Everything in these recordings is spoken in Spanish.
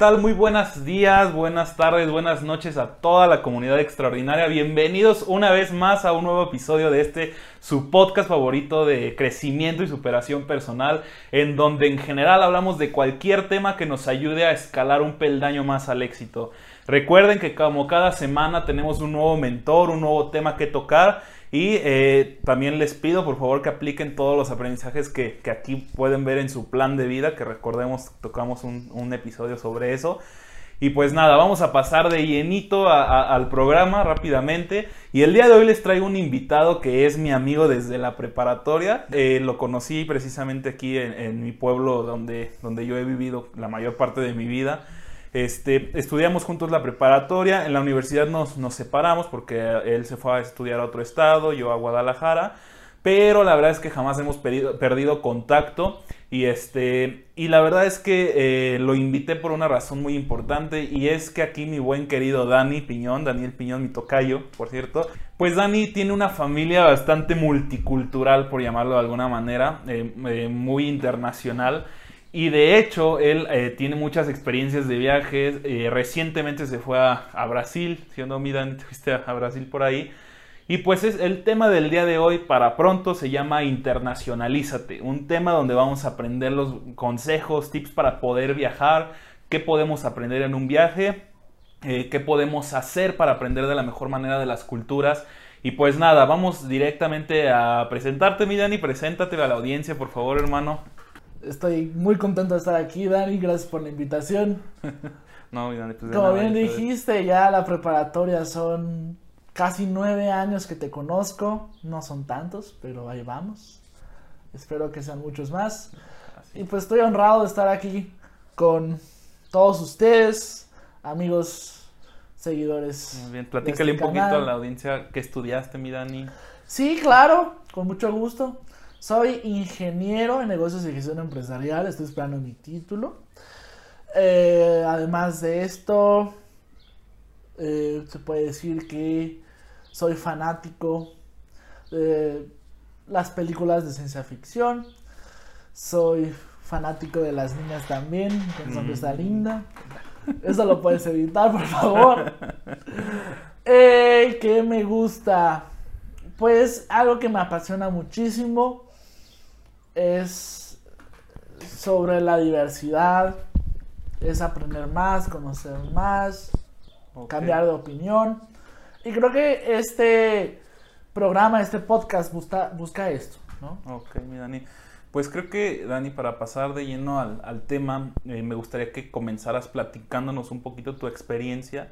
¿Qué tal? Muy buenos días, buenas tardes, buenas noches a toda la comunidad extraordinaria. Bienvenidos una vez más a un nuevo episodio de este su podcast favorito de crecimiento y superación personal, en donde en general hablamos de cualquier tema que nos ayude a escalar un peldaño más al éxito. Recuerden que como cada semana tenemos un nuevo mentor, un nuevo tema que tocar y eh, también les pido por favor que apliquen todos los aprendizajes que, aquí pueden ver en su plan de vida, que recordemos, tocamos un, episodio sobre eso. Y pues nada, vamos a pasar de llenito al programa rápidamente. Y el día de hoy les traigo un invitado que es mi amigo desde la preparatoria. Eh, lo conocí precisamente aquí en, en, mi pueblo donde, donde yo he vivido la mayor parte de mi vida. Este, estudiamos juntos la preparatoria, en la universidad nos, nos separamos porque él se fue a estudiar a otro estado, yo a Guadalajara, pero la verdad es que jamás hemos perdido contacto. Y este y la verdad es que eh, lo invité por una razón muy importante. Y es que aquí mi buen querido Dani Piñón, Daniel Piñón, mi tocayo, por cierto, pues Dani tiene una familia bastante multicultural, por llamarlo de alguna manera, eh, eh, muy internacional. Y de hecho, él eh, tiene muchas experiencias de viajes. Eh, recientemente se fue a, Brasil, siendo Midan, fuiste a, Brasil por ahí. Y pues es el tema del día de hoy para pronto se llama Internacionalízate, un tema donde vamos a aprender los consejos, tips para poder viajar, qué podemos aprender en un viaje, eh, qué podemos hacer para aprender de la mejor manera de las culturas. Y pues nada, vamos directamente a presentarte, mi Dani, preséntate a la audiencia, por favor, hermano. Estoy muy contento de estar aquí, Dani. Gracias por la invitación. no, Dani, pues Como bien dijiste, ya la preparatoria son casi nueve años que te conozco. No son tantos, pero ahí vamos. Espero que sean muchos más. Y pues estoy honrado de estar aquí con todos ustedes, amigos, seguidores. Muy bien, platícale este un poquito a la audiencia que estudiaste, mi Dani. Sí, claro, con mucho gusto. Soy ingeniero en negocios y gestión empresarial, estoy esperando mi título. Eh, además de esto, eh, se puede decir que soy fanático de las películas de ciencia ficción. Soy fanático de las niñas también, que está mm. linda. Eso lo puedes evitar, por favor. Eh, ¿Qué me gusta? Pues algo que me apasiona muchísimo es sobre la diversidad, es aprender más, conocer más, cambiar de opinión. Y creo que este programa, este podcast busca, busca esto, ¿no? Ok, mi Dani. Pues creo que, Dani, para pasar de lleno al, tema, eh, me gustaría que comenzaras platicándonos un poquito tu experiencia.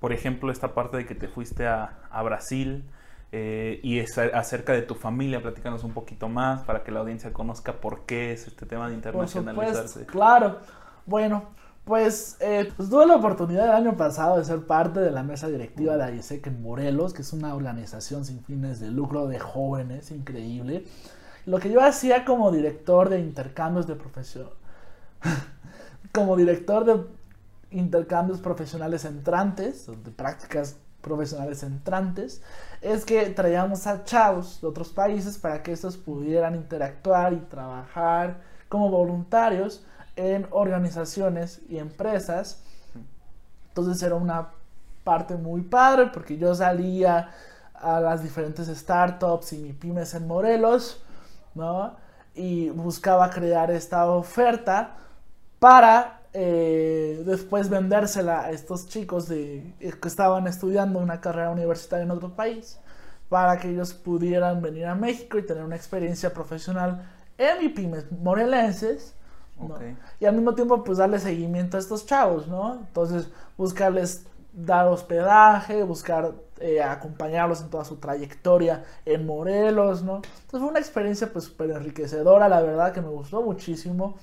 Por ejemplo, esta parte de que te fuiste a, a Brasil, eh, y es acerca de tu familia, platícanos un poquito más para que la audiencia conozca por qué es este tema de internacionalizarse. claro, bueno, pues, eh, pues, tuve la oportunidad el año pasado de ser parte de la mesa directiva de ISEC en Morelos, que es una organización sin fines de lucro de jóvenes, increíble. Lo que yo hacía como director de intercambios de profesión, como director de intercambios profesionales entrantes, de prácticas profesionales entrantes, es que traíamos a chavos de otros países para que estos pudieran interactuar y trabajar como voluntarios en organizaciones y empresas. Entonces era una parte muy padre porque yo salía a las diferentes startups y pymes en Morelos, ¿no? Y buscaba crear esta oferta para eh, después vendérsela a estos chicos de, eh, que estaban estudiando una carrera universitaria en otro país para que ellos pudieran venir a México y tener una experiencia profesional en MIPIMES morelenses y al mismo tiempo pues darle seguimiento a estos chavos, ¿no? Entonces buscarles dar hospedaje, buscar eh, acompañarlos en toda su trayectoria en Morelos, ¿no? Entonces fue una experiencia pues súper enriquecedora, la verdad que me gustó muchísimo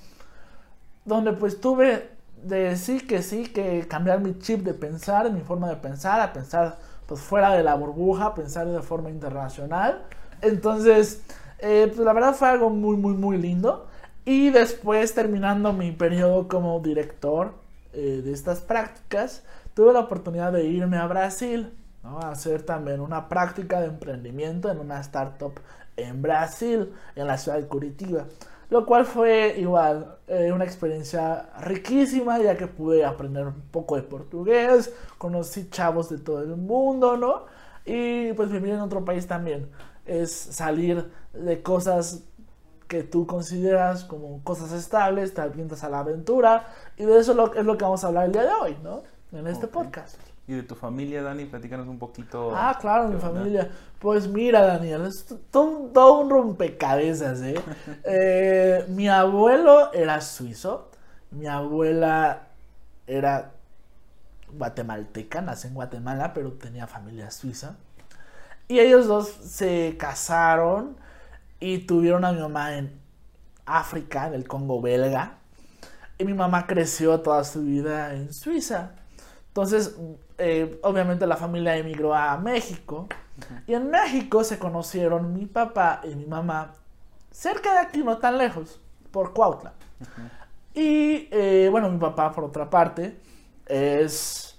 donde pues tuve de sí que sí que cambiar mi chip de pensar, mi forma de pensar, a pensar pues fuera de la burbuja, pensar de forma internacional. Entonces, eh, pues la verdad fue algo muy, muy, muy lindo. Y después, terminando mi periodo como director eh, de estas prácticas, tuve la oportunidad de irme a Brasil, ¿no? a hacer también una práctica de emprendimiento en una startup en Brasil, en la ciudad de Curitiba. Lo cual fue igual eh, una experiencia riquísima, ya que pude aprender un poco de portugués, conocí chavos de todo el mundo, ¿no? Y pues vivir en otro país también es salir de cosas que tú consideras como cosas estables, te avientas a la aventura, y de eso lo- es lo que vamos a hablar el día de hoy, ¿no? En este podcast. Y de tu familia, Dani, platícanos un poquito. Ah, claro, mi familia. Pues mira, Daniel, es todo, todo un rompecabezas, ¿eh? Eh, Mi abuelo era suizo, mi abuela era guatemalteca, nació en Guatemala, pero tenía familia suiza. Y ellos dos se casaron y tuvieron a mi mamá en África, en el Congo belga. Y mi mamá creció toda su vida en Suiza. Entonces, eh, obviamente la familia emigró a México. Y en México se conocieron mi papá y mi mamá cerca de aquí, no tan lejos, por Cuautla. Y eh, bueno, mi papá, por otra parte, es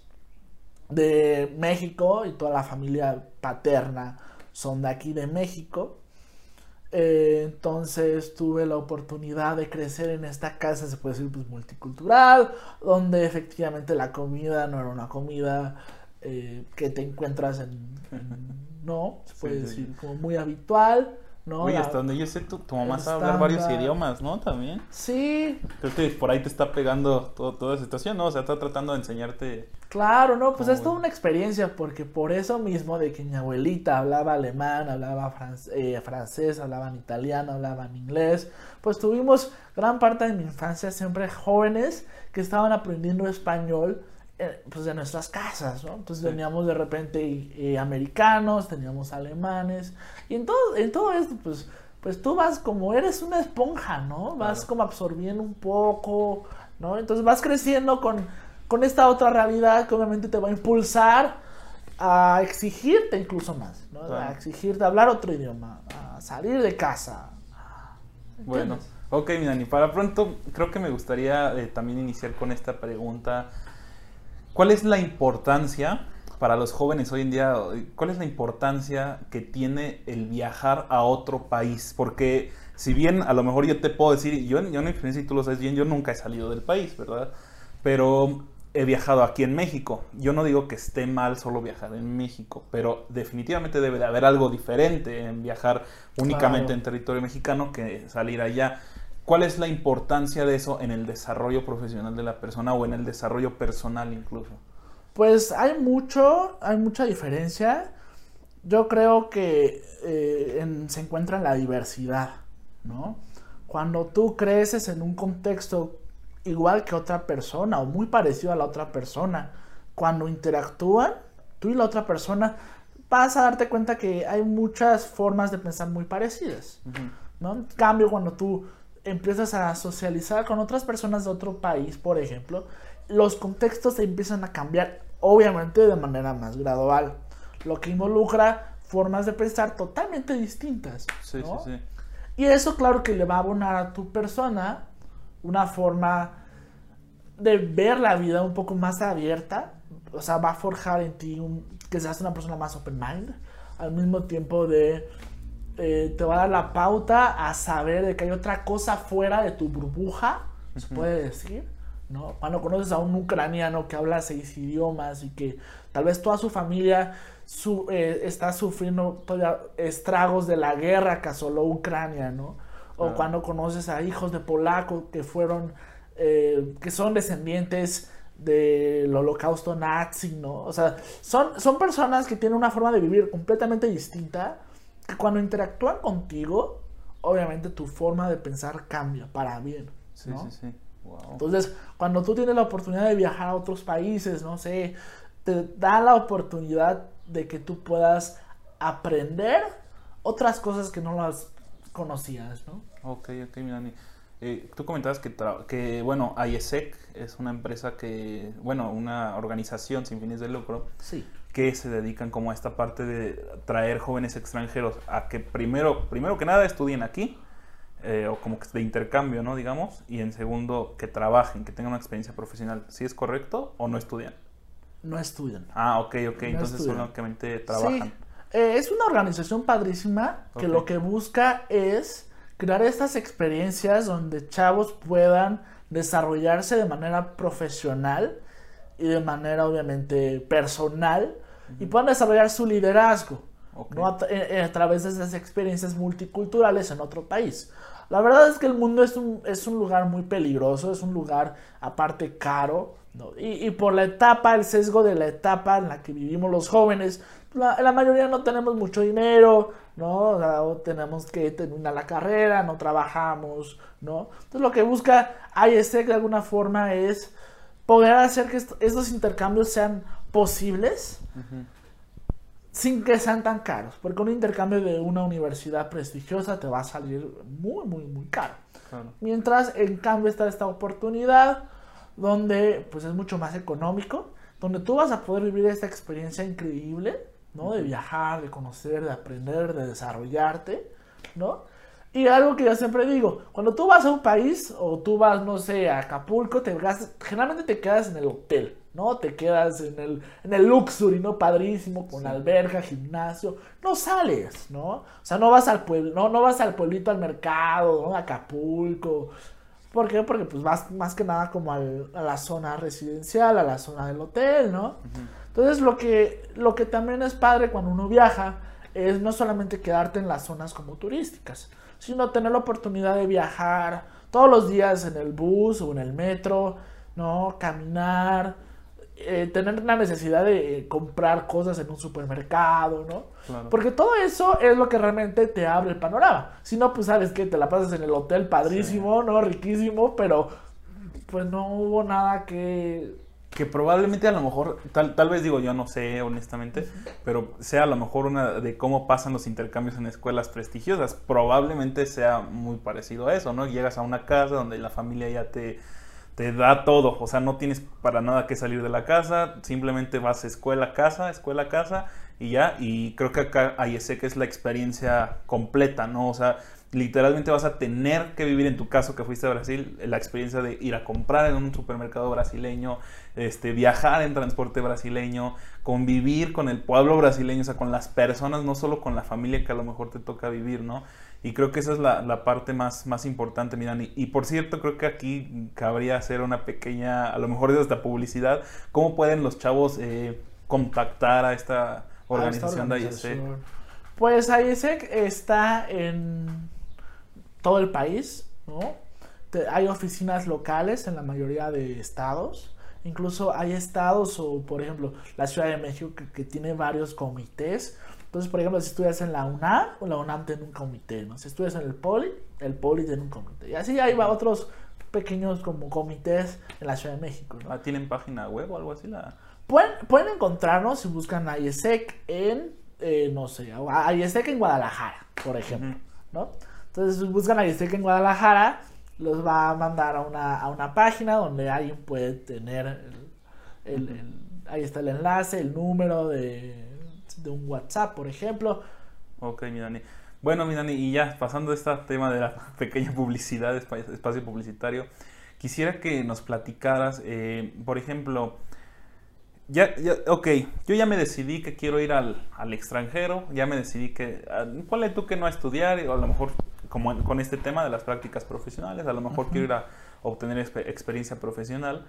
de México y toda la familia paterna son de aquí de México. Eh, entonces tuve la oportunidad de crecer en esta casa, se puede decir, pues multicultural, donde efectivamente la comida no era una comida eh, que te encuentras en, en- no, se puede Sí, sí, decir, como muy habitual, ¿no? Oye, hasta donde yo sé, tu, tu mamá sabe hablar varios idiomas, ¿no? También. Sí, Creo que por ahí te está pegando todo, toda la situación, ¿no? O sea, está tratando de enseñarte. Claro, no, pues es toda una experiencia, porque por eso mismo de que mi abuelita hablaba alemán, hablaba eh, francés, hablaban italiano, hablaban inglés, pues tuvimos gran parte de mi infancia siempre jóvenes que estaban aprendiendo español eh, pues de nuestras casas, ¿no? Entonces Sí. teníamos de repente eh, americanos, teníamos alemanes, y en todo, en todo esto, pues, pues tú vas como, eres una esponja, ¿no? Vas Claro. como absorbiendo un poco, ¿no? Entonces vas creciendo con, con esta otra realidad que obviamente te va a impulsar a exigirte incluso más, ¿no? Claro. A exigirte a hablar otro idioma, a salir de casa. Bueno, ¿Entiendes? ok, mi Dani, para pronto creo que me gustaría eh, también iniciar con esta pregunta. ¿Cuál es la importancia para los jóvenes hoy en día? ¿Cuál es la importancia que tiene el viajar a otro país? Porque si bien a lo mejor yo te puedo decir, yo, yo en mi experiencia, y tú lo sabes bien, yo nunca he salido del país, ¿verdad? Pero he viajado aquí en México. Yo no digo que esté mal solo viajar en México, pero definitivamente debe de haber algo diferente en viajar únicamente Claro. en territorio mexicano que salir allá. ¿Cuál es la importancia de eso en el desarrollo profesional de la persona o en el desarrollo personal incluso? Pues hay mucho, hay mucha diferencia. Yo creo que eh, en- se encuentra en la diversidad, ¿no? Cuando tú creces en un contexto igual que otra persona o muy parecido a la otra persona, cuando interactúan, tú y la otra persona, vas a darte cuenta que hay muchas formas de pensar muy parecidas. ¿no? En cambio, cuando tú empiezas a socializar con otras personas de otro país, por ejemplo, los contextos se empiezan a cambiar, obviamente de manera más gradual, lo que involucra formas de pensar totalmente distintas. Sí, ¿no? sí, sí. Y eso, claro, que le va a abonar a tu persona una forma de ver la vida un poco más abierta. O sea, va a forjar en ti un- que seas una persona más open mind. Al mismo tiempo de... eh, te va a dar la pauta a saber de que hay otra cosa fuera de tu burbuja, se puede decir, ¿no? Cuando conoces a un ucraniano que habla seis idiomas y que tal vez toda su familia su- eh, está sufriendo todavía estragos de la guerra que asoló Ucrania, ¿no? O Claro. cuando conoces a hijos de polacos que fueron, eh, que son descendientes del holocausto nazi, ¿no? O sea, son, son personas que tienen una forma de vivir completamente distinta, cuando interactúan contigo, obviamente tu forma de pensar cambia para bien, Sí, ¿no? sí, sí. Wow. Entonces, cuando tú tienes la oportunidad de viajar a otros países, no sé, te da la oportunidad de que tú puedas aprender otras cosas que no las conocías, ¿no? Ok, ok, mi Dani. Eh, tú comentabas que, bueno, IESEC es una empresa que, bueno, una organización sin fines de lucro Sí. Que se dedican como a esta parte de traer jóvenes extranjeros a que primero, primero que nada estudien aquí, eh, o como que de intercambio, ¿no? Digamos, y en segundo, que trabajen, que tengan una experiencia profesional. ¿Sí es correcto o no estudian? No estudian. Ah, ok, ok, No entonces estudian. solamente trabajan. Sí. Eh, es una organización padrísima que lo que busca es crear estas experiencias donde chavos puedan desarrollarse de manera profesional y de manera obviamente personal y puedan desarrollar su liderazgo ¿no? Eh, a, través de esas experiencias multiculturales en otro país. La verdad es que el mundo es un, es un lugar muy peligroso, es un lugar aparte caro, y, y, por la etapa, el sesgo de la etapa en la que vivimos los jóvenes, la, la mayoría no tenemos mucho dinero, ¿no? O tenemos que terminar la carrera, no trabajamos, ¿no? Entonces lo que busca ISEC de alguna forma es poder hacer que estos intercambios sean posibles sin que sean tan caros, porque un intercambio de una universidad prestigiosa te va a salir muy, muy, muy caro. Mientras, en cambio, está esta oportunidad donde pues es mucho más económico, donde tú vas a poder vivir esta experiencia increíble, ¿no? De viajar, de conocer, de aprender, de desarrollarte, ¿no? Y algo que yo siempre digo, cuando tú vas a un país o tú vas, no sé, a Acapulco, te generalmente te quedas en el hotel, ¿no? Te quedas en el, en el luxury, ¿no? Padrísimo, con alberga, gimnasio. No sales, ¿no? O sea, no vas al pueblo, no, no vas al pueblito, al mercado, ¿no? Acapulco. ¿Por qué? Porque pues vas más que nada como a la zona residencial, a la zona del hotel, ¿no? Entonces lo que, lo que también es padre cuando uno viaja es no solamente quedarte en las zonas como turísticas, sino tener la oportunidad de viajar todos los días en el bus o en el metro, ¿no? Caminar, eh, tener la necesidad de eh, comprar cosas en un supermercado, ¿no? Porque todo eso es lo que realmente te abre el panorama. Si no, pues sabes que te la pasas en el hotel padrísimo, ¿no? Riquísimo, pero pues no hubo nada que que probablemente a lo mejor, tal, tal vez digo yo no sé honestamente, pero sea a lo mejor una de cómo pasan los intercambios en escuelas prestigiosas. Probablemente sea muy parecido a eso, ¿no? Llegas a una casa donde la familia ya te, te da todo, o sea, no tienes para nada que salir de la casa, simplemente vas a escuela, casa, escuela, casa y ya, y creo que acá que es la experiencia completa, ¿no? O sea, literalmente vas a tener que vivir en tu caso que fuiste a Brasil la experiencia de ir a comprar en un supermercado brasileño, este, viajar en transporte brasileño, convivir con el pueblo brasileño, o sea, con las personas, no solo con la familia que a lo mejor te toca vivir, ¿no? Y creo que esa es la, parte más, más importante, miran. Y, por cierto, creo que aquí cabría hacer una pequeña, a lo mejor de esta publicidad, ¿cómo pueden los chavos eh, contactar a esta organización, de IESEC? Pues IESEC está en todo el país, ¿no? hay oficinas locales en la mayoría de estados. Incluso hay estados o, por ejemplo, la Ciudad de México que, tiene varios comités. Entonces, por ejemplo, si estudias en la UNAM, la UNAM tiene un comité, ¿no? Si estudias en el POLI, el POLI tiene un comité. Y así hay otros pequeños como comités en la Ciudad de México. ¿no? ¿Tienen página web o algo así? La... Pueden, pueden encontrarnos si buscan IESEC en, eh, no sé, IESEC en Guadalajara, por ejemplo, ¿no? Entonces buscan a ISEC en Guadalajara, los va a mandar a una, a una página donde alguien puede tener el, ahí está el enlace, el número de, de, un WhatsApp, por ejemplo. Ok, mi Dani. Bueno, mi Dani, y ya pasando a este tema de la pequeña publicidad, espacio publicitario, quisiera que nos platicaras, eh, por ejemplo, ya, ya, ok, yo ya me decidí que quiero ir al, al extranjero, ya me decidí que, ponle tú que no a estudiar, o a lo mejor como con este tema de las prácticas profesionales, a lo mejor quiero ir a obtener experiencia profesional,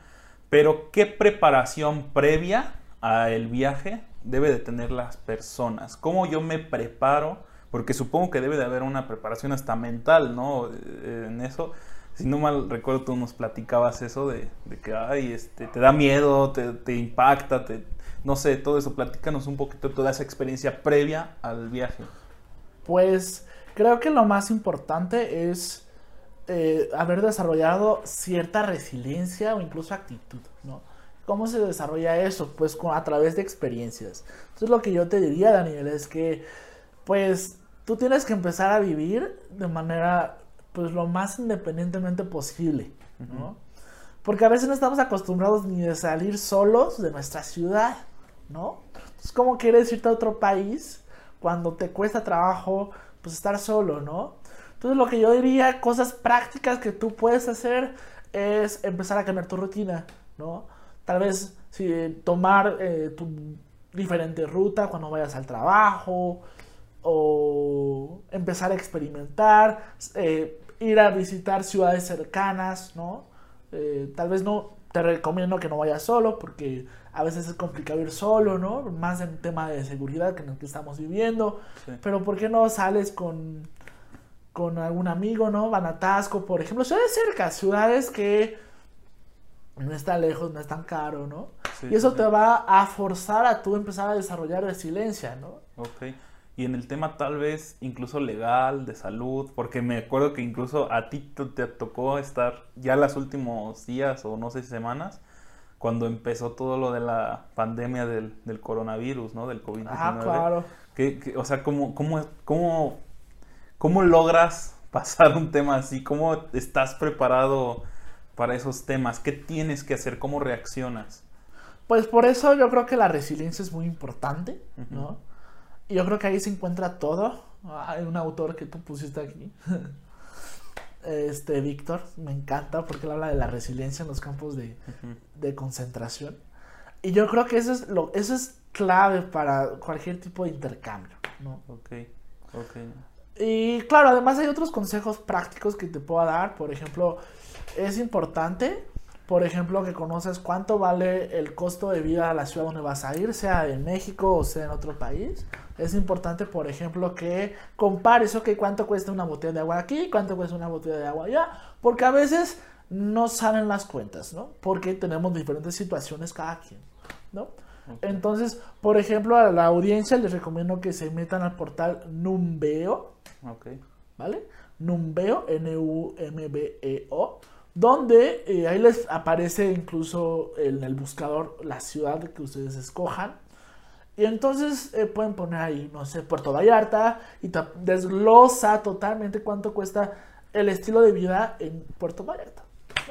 pero ¿qué preparación previa al viaje debe de tener las personas? ¿Cómo yo me preparo? Porque supongo que debe de haber una preparación hasta mental, ¿no? Eh, en eso. Si no mal recuerdo, tú nos platicabas eso de, que ay, este, te da miedo, te, te impacta, te, no sé, todo eso. Platícanos un poquito de toda esa experiencia previa al viaje. Pues Creo que lo más importante es eh, haber desarrollado cierta resiliencia o incluso actitud, ¿no? ¿Cómo se desarrolla eso? Pues a través de experiencias. Entonces lo que yo te diría, Daniel, es que pues tú tienes que empezar a vivir de manera pues lo más independientemente posible, ¿no? Porque a veces no estamos acostumbrados ni de salir solos de nuestra ciudad, ¿no? Entonces, ¿cómo quieres irte a otro país cuando te cuesta trabajo pues estar solo, ¿no? Entonces lo que yo diría, cosas prácticas que tú puedes hacer es empezar a cambiar tu rutina, ¿no? Tal vez si tomar eh, tu diferente ruta cuando vayas al trabajo o empezar a experimentar, eh, ir a visitar ciudades cercanas, ¿no? Eh, tal vez no te recomiendo que no vayas solo porque a veces es complicado ir solo, ¿no? Más en tema de seguridad que en el que estamos viviendo. Sí. Pero ¿por qué no sales con, con algún amigo, ¿no? Van a Tasco, por ejemplo, ciudades cerca, ciudades que no está lejos, no es tan caro, ¿no? Sí, y eso sí, te va a forzar a tú empezar a desarrollar resiliencia, ¿no? Ok. Y en el tema tal vez incluso legal, de salud, porque me acuerdo que incluso a ti te, tocó estar ya los últimos días o no sé si semanas, cuando empezó todo lo de la pandemia del, del coronavirus, ¿no? Del COVID-19. Ah, claro. Que- que- o sea, ¿cómo, cómo, cómo, ¿cómo logras pasar un tema así? ¿Cómo estás preparado para esos temas? ¿Qué tienes que hacer? ¿Cómo reaccionas? Pues por eso yo creo que la resiliencia es muy importante, ¿no? Y yo creo que ahí se encuentra todo. Hay un autor que tú pusiste aquí. Este, Víctor, me encanta porque él habla de la resiliencia en los campos de, Ujú. de concentración. Y yo creo que eso es, lo, eso es clave para cualquier tipo de intercambio, ¿no? Ok, ok. Y claro, además hay otros consejos prácticos que te puedo dar. Por ejemplo, es importante, por ejemplo, que conoces cuánto vale el costo de vida a la ciudad donde vas a ir, sea en México o sea en otro país. Es importante, por ejemplo, que compares, ok, cuánto cuesta una botella de agua aquí, cuánto cuesta una botella de agua allá, porque a veces no salen las cuentas, ¿no? Porque tenemos diferentes situaciones cada quien, ¿no? Entonces, por ejemplo, a la audiencia les recomiendo que se metan al portal Numbeo, Ok. ¿vale? Numbeo, N-U-M-B-E-O, donde eh, ahí les aparece incluso en el buscador la ciudad que ustedes escojan. Y entonces eh, pueden poner ahí, no sé, Puerto Vallarta y desglosa totalmente cuánto cuesta el estilo de vida en Puerto Vallarta.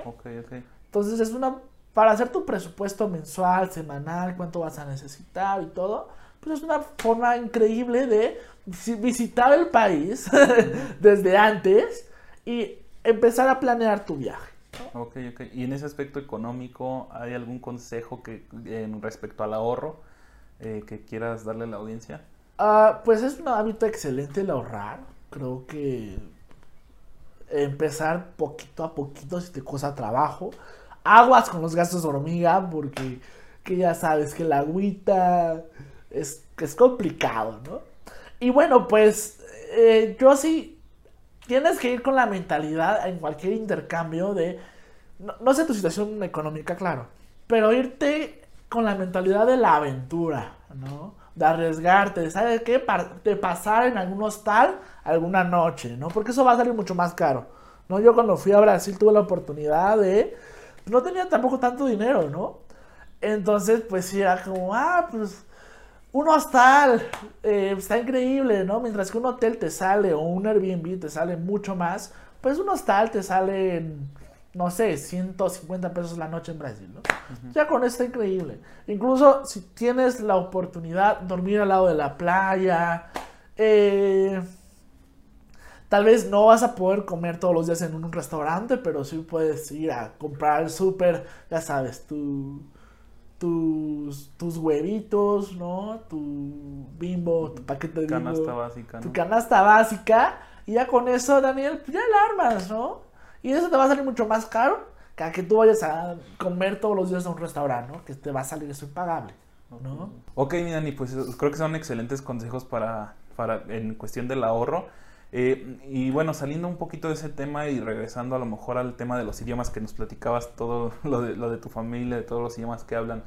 Ok, ok. Entonces es una, para hacer tu presupuesto mensual, semanal, cuánto vas a necesitar y todo, pues es una forma increíble de visi- visitar el país desde antes y empezar a planear tu viaje. Ok, ok. Y en ese aspecto económico, ¿hay algún consejo que en respecto al ahorro eh, que quieras darle a la audiencia? Ah, pues es un hábito excelente el ahorrar. Creo que empezar poquito a poquito si te cuesta trabajo. Aguas con los gastos de hormiga porque que ya sabes que la agüita es, es complicado, ¿no? Y bueno, pues eh, yo sí, tienes que ir con la mentalidad en cualquier intercambio de, no, sé tu situación económica, claro, pero irte con la mentalidad de la aventura, ¿no? De arriesgarte, de, ¿sabes qué? De pasar en algún hostal alguna noche, ¿no? Porque eso va a salir mucho más caro, ¿no? Yo cuando fui a Brasil tuve la oportunidad de... No tenía tampoco tanto dinero, ¿no? Entonces, pues sí, era como, ah, pues un hostal eh, está increíble, ¿no? Mientras que un hotel te sale o un Airbnb te sale mucho más, pues un hostal te sale, en, no sé, 150 pesos la noche en Brasil, ¿no? Ya con eso está increíble. Incluso si tienes la oportunidad de dormir al lado de la playa, eh, tal vez no vas a poder comer todos los días en un restaurante, pero sí puedes ir a comprar al súper, ya sabes, tu tus, tus huevitos, ¿no? Tu bimbo, tu paquete de bimbo, Canasta básica, tu canasta básica. Y ya con eso, Daniel, pues ya la armas, ¿no? Y eso te va a salir mucho más caro que a que tú vayas a comer todos los días a un restaurante, ¿no? Que te va a salir eso impagable, ¿no? Ok, mi Dani, pues creo que son excelentes consejos para, para en cuestión del ahorro. Eh, y bueno, saliendo un poquito de ese tema y regresando a lo mejor al tema de los idiomas que nos platicabas, todo lo de, tu familia, de todos los idiomas que hablan,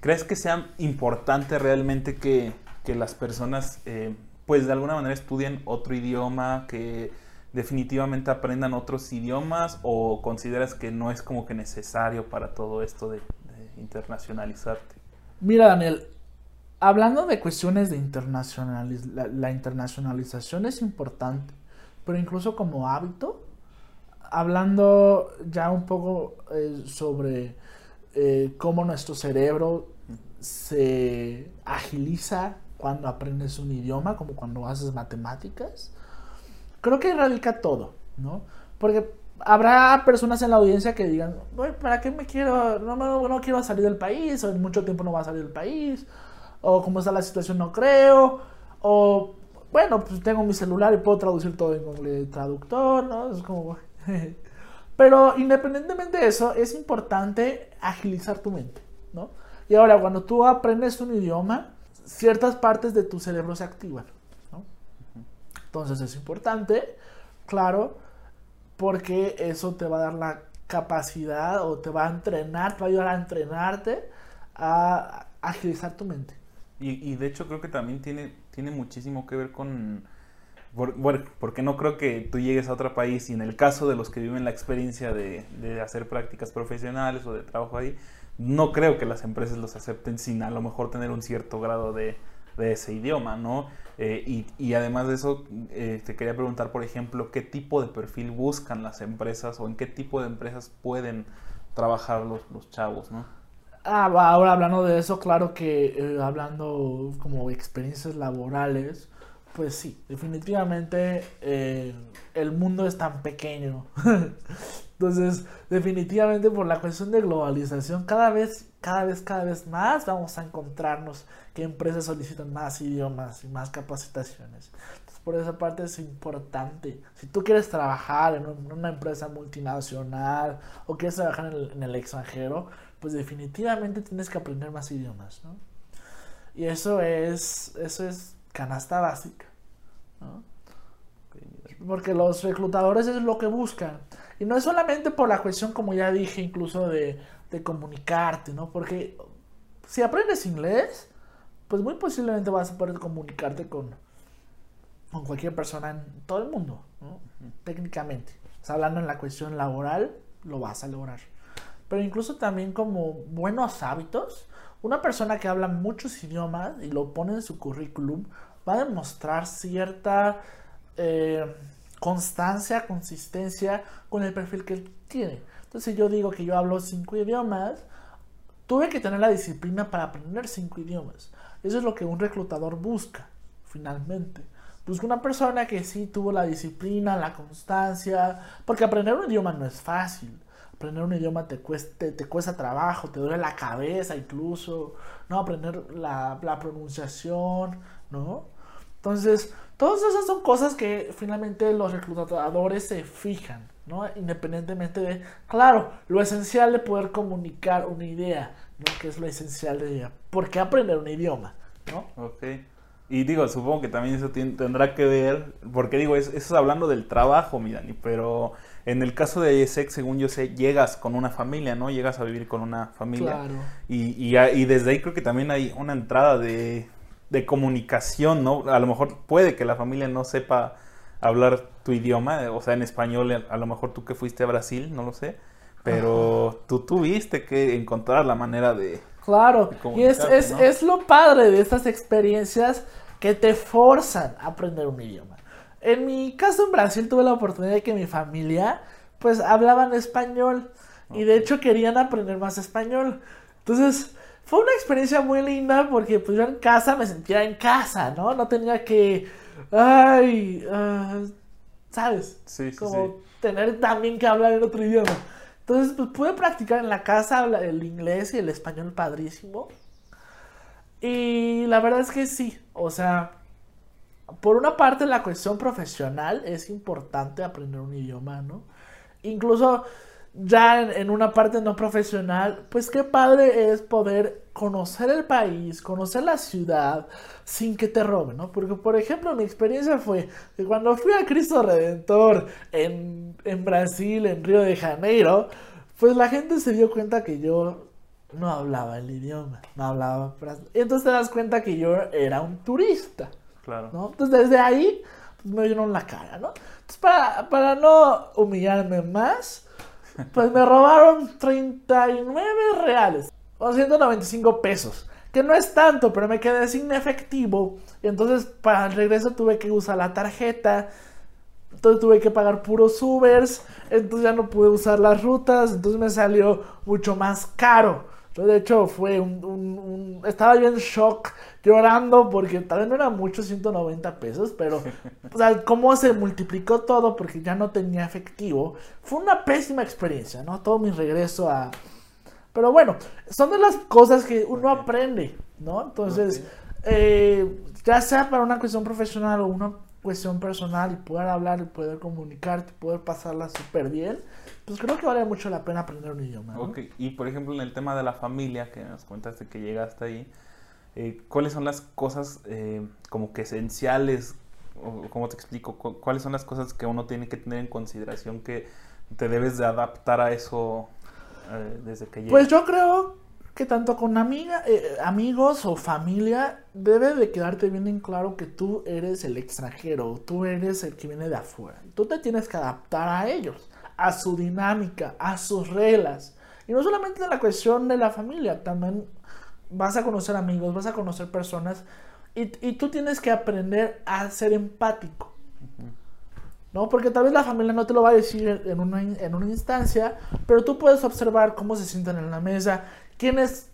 ¿crees que sea importante realmente que, las personas, eh, pues de alguna manera estudien otro idioma, que definitivamente aprendan otros idiomas o consideras que no es como que necesario para todo esto de internacionalizarte? Mira, Daniel, hablando de cuestiones de internacionaliz la, internacionalización es importante, pero incluso como hábito, hablando ya un poco eh, sobre eh, cómo nuestro cerebro se agiliza cuando aprendes un idioma, como cuando haces matemáticas, creo que radica todo, ¿no? Porque habrá personas en la audiencia que digan, "Güey, ¿para qué me quiero? No, no, no quiero salir del país, o en mucho tiempo no va a salir del país, o como está la situación no creo, o bueno, pues tengo mi celular y puedo traducir todo en Google Traductor, ¿no? Es como... Pero independientemente de eso, es importante agilizar tu mente, ¿no? Y ahora, cuando tú aprendes un idioma, ciertas partes de tu cerebro se activan, ¿no? Entonces es importante, claro, porque eso te va a dar la capacidad o te va a entrenar, te va a ayudar a entrenarte a agilizar tu mente. Y, de hecho creo que también tiene, tiene muchísimo que ver con... bueno, porque no creo que tú llegues a otro país y en el caso de los que viven la experiencia de, de hacer prácticas profesionales o de trabajo ahí, no creo que las empresas los acepten sin a lo mejor tener un cierto grado de, de ese idioma, ¿no? Eh, y, y, además de eso, eh, te quería preguntar, por ejemplo, qué tipo de perfil buscan las empresas o en qué tipo de empresas pueden trabajar los, los chavos, ¿no? Ah, ahora hablando de eso, claro que eh, hablando como experiencias laborales, pues sí, definitivamente eh, el mundo es tan pequeño. Entonces, definitivamente por la cuestión de globalización, cada vez, cada vez, cada vez más vamos a encontrarnos que empresas solicitan más idiomas y más capacitaciones. Por esa parte es importante. Si tú quieres trabajar en, una empresa multinacional o quieres trabajar en en el extranjero, pues definitivamente tienes que aprender más idiomas, ¿no? Y eso es, eso es canasta básica, ¿no? Porque los reclutadores es lo que buscan. Y no es solamente por la cuestión, como ya dije, incluso de, de comunicarte, ¿no? Porque si aprendes inglés, pues muy posiblemente vas a poder comunicarte con, con cualquier persona en todo el mundo, ¿no? Técnicamente. O sea, hablando en la cuestión laboral, lo vas a lograr pero incluso también como buenos hábitos. Una persona que habla muchos idiomas y lo pone en su currículum va a demostrar cierta eh, constancia, consistencia con el perfil que tiene. Entonces yo digo que yo hablo cinco idiomas, tuve que tener la disciplina para aprender cinco idiomas. Eso es lo que un reclutador busca, finalmente. Busca una persona que sí tuvo la disciplina, la constancia, porque aprender un idioma no es fácil aprender un idioma te, cueste, te cuesta trabajo, te duele la cabeza incluso, ¿no? Aprender la, la pronunciación, ¿no? Entonces, todas esas son cosas que finalmente los reclutadores se fijan, ¿no? Independientemente de, claro, lo esencial de poder comunicar una idea, ¿no? Que es lo esencial de ella. ¿Por qué aprender un idioma? ¿no? Ok. Y digo, supongo que también eso tendrá que ver, porque digo, eso es hablando del trabajo, mi Dani, pero en el caso de ISEC, según yo sé, llegas con una familia, ¿no? Llegas a vivir con una familia. Claro. Y, y, y desde ahí creo que también hay una entrada de, de, comunicación, ¿no? A lo mejor puede que la familia no sepa hablar tu idioma, o sea, en español, a lo mejor tú que fuiste a Brasil, no lo sé, pero tú tuviste que encontrar la manera de... Claro, y es, es, es lo padre de estas experiencias que te forzan a aprender un idioma. En mi caso en Brasil tuve la oportunidad de que mi familia pues hablaban español y de hecho querían aprender más español. Entonces fue una experiencia muy linda porque pues yo en casa me sentía en casa, ¿no? No tenía que, ay, uh, ¿sabes? Sí, sí, Como tener también que hablar en otro idioma. Entonces pues pude practicar en la casa el inglés y el español padrísimo. Y la verdad es que sí, o sea, por una parte, la cuestión profesional es importante aprender un idioma, ¿no? Incluso ya en, una parte no profesional, pues qué padre es poder conocer el país, conocer la ciudad sin que te roben, ¿no? Porque, por ejemplo, mi experiencia fue que cuando fui a Cristo Redentor en, en Brasil, en Río de Janeiro, pues la gente se dio cuenta que yo no hablaba el idioma, no hablaba. Y entonces te das cuenta que yo era un turista. Claro. ¿no? Entonces desde ahí pues, me dieron la cara, ¿no? Entonces para, para no humillarme más, pues me robaron 39 reales o 195 pesos. Que no es tanto, pero me quedé sin efectivo. Y entonces para el regreso tuve que usar la tarjeta. Entonces tuve que pagar puros Ubers. Entonces ya no pude usar las rutas. Entonces me salió mucho más caro. Yo de hecho fue un, un, Estaba yo en shock, llorando, porque tal vez no era mucho, 190 pesos, pero... o sea, cómo se multiplicó todo porque ya no tenía efectivo. Fue una pésima experiencia, ¿no? Todo mi regreso a... Pero bueno, son de las cosas que uno aprende, ¿no? Entonces, eh, ya sea para una cuestión profesional o una cuestión personal y poder hablar y poder comunicarte, poder pasarla súper bien, pues creo que vale mucho la pena aprender un idioma. ¿no? Ok, y por ejemplo en el tema de la familia, que nos contaste que llegaste ahí, eh, ¿cuáles son las cosas eh, como que esenciales, o cómo te explico, cu- cuáles son las cosas que uno tiene que tener en consideración que te debes de adaptar a eso eh, desde que llegas? Pues yo creo que tanto con amiga, eh, amigos o familia debe de quedarte bien en claro que tú eres el extranjero, tú eres el que viene de afuera. Tú te tienes que adaptar a ellos, a su dinámica, a sus reglas. Y no solamente en la cuestión de la familia, también vas a conocer amigos, vas a conocer personas y, y tú tienes que aprender a ser empático. ¿no? Porque tal vez la familia no te lo va a decir en una, en una instancia, pero tú puedes observar cómo se sientan en la mesa, quiénes,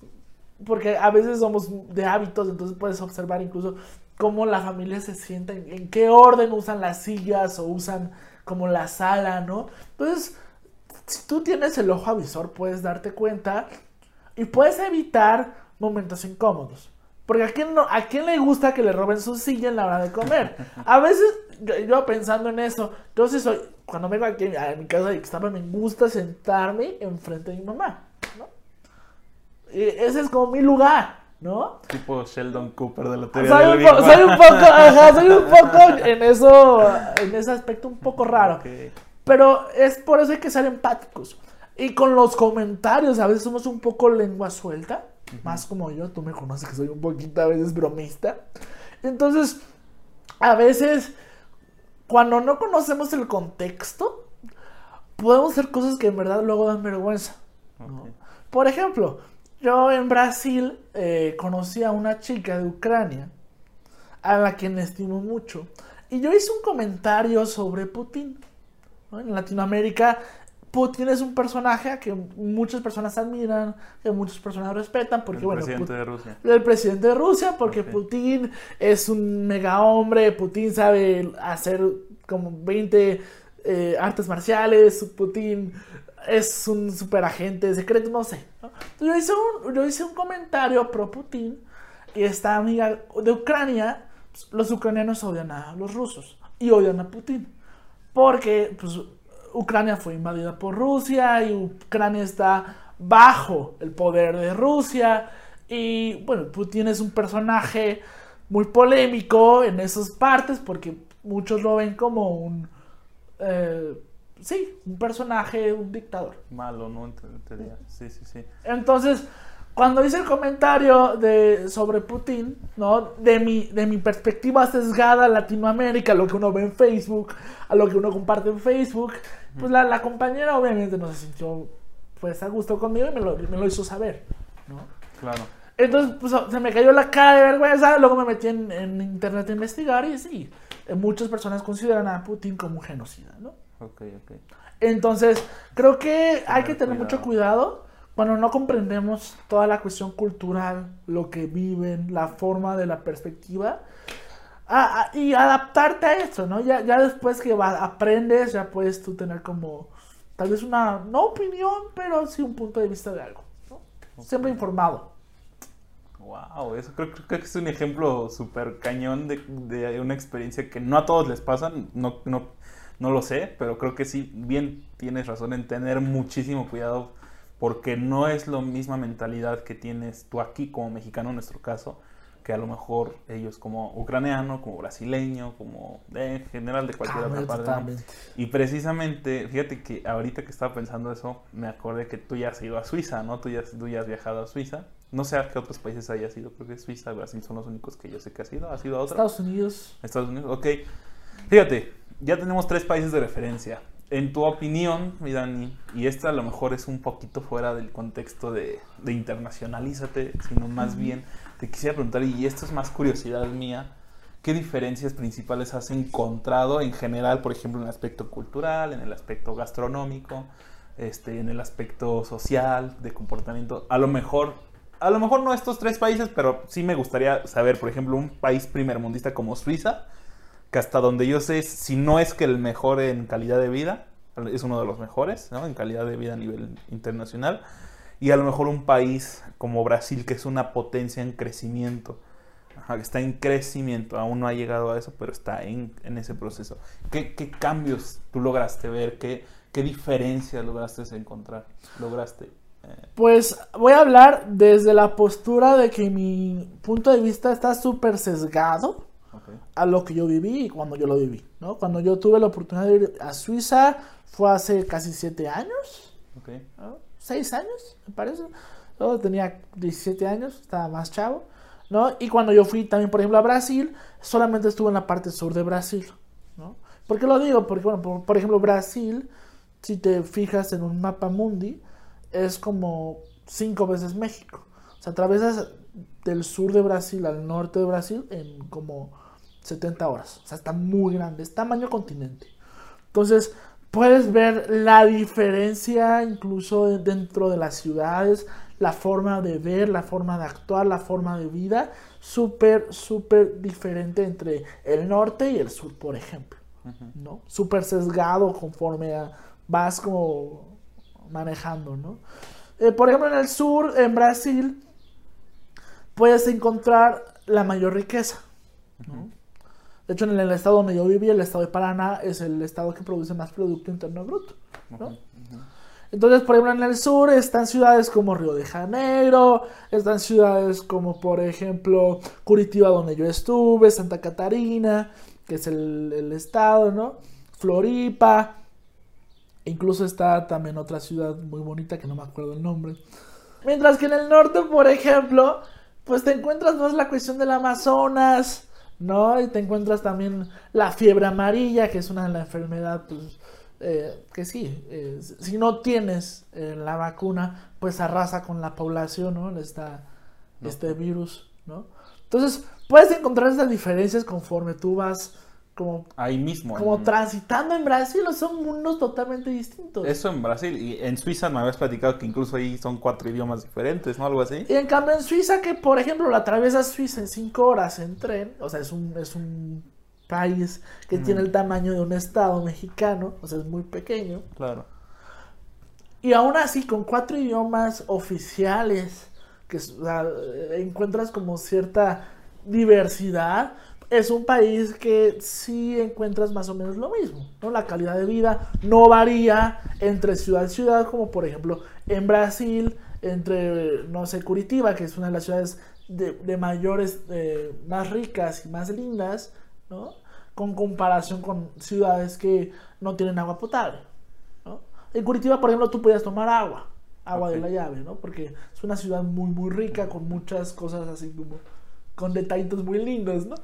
porque a veces somos de hábitos, entonces puedes observar incluso cómo la familia se sienta, en, en qué orden usan las sillas o usan como la sala, ¿no? Entonces, si tú tienes el ojo avisor, puedes darte cuenta y puedes evitar momentos incómodos. Porque a quién, no, a quién le gusta que le roben su silla en la hora de comer. A veces, yo, yo pensando en eso, entonces soy, cuando vengo aquí a mi casa de me gusta sentarme enfrente de mi mamá, ese es como mi lugar, ¿no? Tipo Sheldon Cooper de la teoría Soy del un, po- soy un poco, ajá, soy un poco en eso, en ese aspecto un poco raro. Pero es por eso hay que ser empáticos. Y con los comentarios, a veces somos un poco lengua suelta. Más como yo, tú me conoces que soy un poquito a veces bromista. Entonces, a veces, cuando no conocemos el contexto, podemos hacer cosas que en verdad luego dan vergüenza. Por ejemplo, yo en Brasil eh, conocí a una chica de Ucrania, a la quien estimo mucho, y yo hice un comentario sobre Putin. ¿no? En Latinoamérica, Putin es un personaje a que muchas personas admiran, que muchas personas respetan, porque el bueno, presidente Put- de Rusia. el presidente de Rusia, porque. Putin es un mega hombre, Putin sabe hacer como 20 eh, artes marciales, Putin es un super agente secreto, no sé. ¿no? Yo, hice un, yo hice un comentario pro Putin y esta amiga de Ucrania, pues, los ucranianos odian a los rusos y odian a Putin. Porque pues, Ucrania fue invadida por Rusia y Ucrania está bajo el poder de Rusia. Y bueno, Putin es un personaje muy polémico en esas partes porque muchos lo ven como un... eh, sí, un personaje, un dictador. Malo, ¿no? Sí, sí, sí. Entonces, cuando hice el comentario de, sobre Putin, ¿no? De mi, de mi perspectiva sesgada a Latinoamérica, lo que uno ve en Facebook, a lo que uno comparte en Facebook, pues la, la compañera obviamente no se sintió pues a gusto conmigo y me lo, me lo hizo saber, ¿no? Claro. Entonces, pues se me cayó la cara de vergüenza, luego me metí en, en internet a investigar y sí, muchas personas consideran a Putin como un genocida, ¿no? Ok, ok. Entonces, creo que hay que Tener mucho cuidado cuando no comprendemos toda la cuestión cultural, lo que viven, la forma de la perspectiva, a- a- y adaptarte a esto, ¿no? Ya, ya después que va- aprendes, ya puedes tú tener como, tal vez una, no opinión, pero sí un punto de vista de algo, ¿no? Siempre informado. Wow, eso creo, creo que es un ejemplo súper cañón de, de una experiencia que no a todos les pasa, no, no, no lo sé, pero creo que sí, bien tienes razón en tener muchísimo cuidado porque no es la misma mentalidad que tienes tú aquí como mexicano en nuestro caso, que a lo mejor ellos como ucraniano, como brasileño, como de, en general de cualquier Cambia otra parte. ¿no? Y precisamente, fíjate que ahorita que estaba pensando eso, me acordé que tú ya has ido a Suiza, ¿no? Tú ya, tú ya has viajado a Suiza. No sé a qué otros países hayas ido, creo que Suiza, Brasil son los únicos que yo sé que has ido. ¿Has ido a otros? Estados Unidos. Estados Unidos, ok. Fíjate, ya tenemos tres países de referencia. En tu opinión, mi Dani, y esta a lo mejor es un poquito fuera del contexto de, de internacionalízate, sino más bien te quisiera preguntar, y esto es más curiosidad mía, ¿qué diferencias principales has encontrado en general, por ejemplo, en el aspecto cultural, en el aspecto gastronómico, este, en el aspecto social, de comportamiento? A lo mejor, a lo mejor no estos tres países, pero sí me gustaría saber, por ejemplo, un país primermundista como Suiza, que hasta donde yo sé, si no es que el mejor en calidad de vida, es uno de los mejores, ¿no? En calidad de vida a nivel internacional. Y a lo mejor un país como Brasil, que es una potencia en crecimiento está en crecimiento, aún no ha llegado a eso, pero está en, en ese proceso. ¿Qué, qué cambios tú lograste ver? ¿Qué, qué diferencias lograste encontrar? ¿Lograste? eh, Pues voy a hablar desde la postura de que mi punto de vista está súper sesgado ok, a lo que yo viví y cuando yo lo viví, ¿no? Cuando yo tuve la oportunidad de ir a Suiza fue hace casi siete años, ok, ¿no? seis años, me parece. Yo tenía 17 años, estaba más chavo, ¿no? Y cuando yo fui también, por ejemplo, a Brasil, solamente estuve en la parte sur de Brasil, ¿no? ¿Por qué lo digo? Porque, bueno, por, por ejemplo, Brasil, si te fijas en un mapa mundi, es como cinco veces México. O sea, atravesas del sur de Brasil al norte de Brasil en como 70 horas. O sea, está muy grande, es tamaño continente. Entonces, puedes ver la diferencia incluso dentro de las ciudades, la forma de ver, la forma de actuar, la forma de vida, súper, súper diferente entre el norte y el sur, por ejemplo. ¿no? Súper sesgado conforme a- vas como manejando, ¿no? Eh, por ejemplo, en el sur, en Brasil, puedes encontrar la mayor riqueza, ¿no? De hecho, en el estado donde yo viví, el estado de Paraná, es el estado que produce más Producto Interno Bruto. ¿no? Entonces, por ejemplo, en el sur están ciudades como Río de Janeiro, están ciudades como, por ejemplo, Curitiba, donde yo estuve, Santa Catarina, que es el, el estado, ¿no? Floripa, incluso está también otra ciudad muy bonita que no me acuerdo el nombre. Mientras que en el norte, por ejemplo, pues te encuentras más la cuestión del Amazonas, ¿no? Y te encuentras también la fiebre amarilla, que es una de las enfermedades, pues, eh, que sí, eh, si no tienes eh, la vacuna, pues arrasa con la población, ¿no? Esta, No. Este virus, ¿no? Entonces, puedes encontrar esas diferencias conforme tú vas como, Ahí mismo. como en- transitando en Brasil, son mundos totalmente distintos. Eso en Brasil. Y en Suiza me habías platicado que incluso ahí son cuatro idiomas diferentes, ¿no? Algo así. Y en cambio en Suiza, que por ejemplo la atraviesas Suiza en 5 horas en tren, o sea, es un, es un país que tiene el tamaño de un estado mexicano, o sea, es muy pequeño. Claro. Y aún así, con cuatro idiomas oficiales, que o sea, encuentras como cierta diversidad, es un país que sí encuentras más o menos lo mismo, ¿no? La calidad de vida no varía entre ciudad y ciudad, como por ejemplo en Brasil, entre, no sé, Curitiba, que es una de las ciudades de, de mayores, eh, más ricas y más lindas, ¿no? Con comparación con ciudades que no tienen agua potable. ¿no? En Curitiba, por ejemplo, tú podías tomar agua, agua de la llave, ¿no? Porque es una ciudad muy, muy rica, con muchas cosas así como, con detallitos muy lindos, ¿no?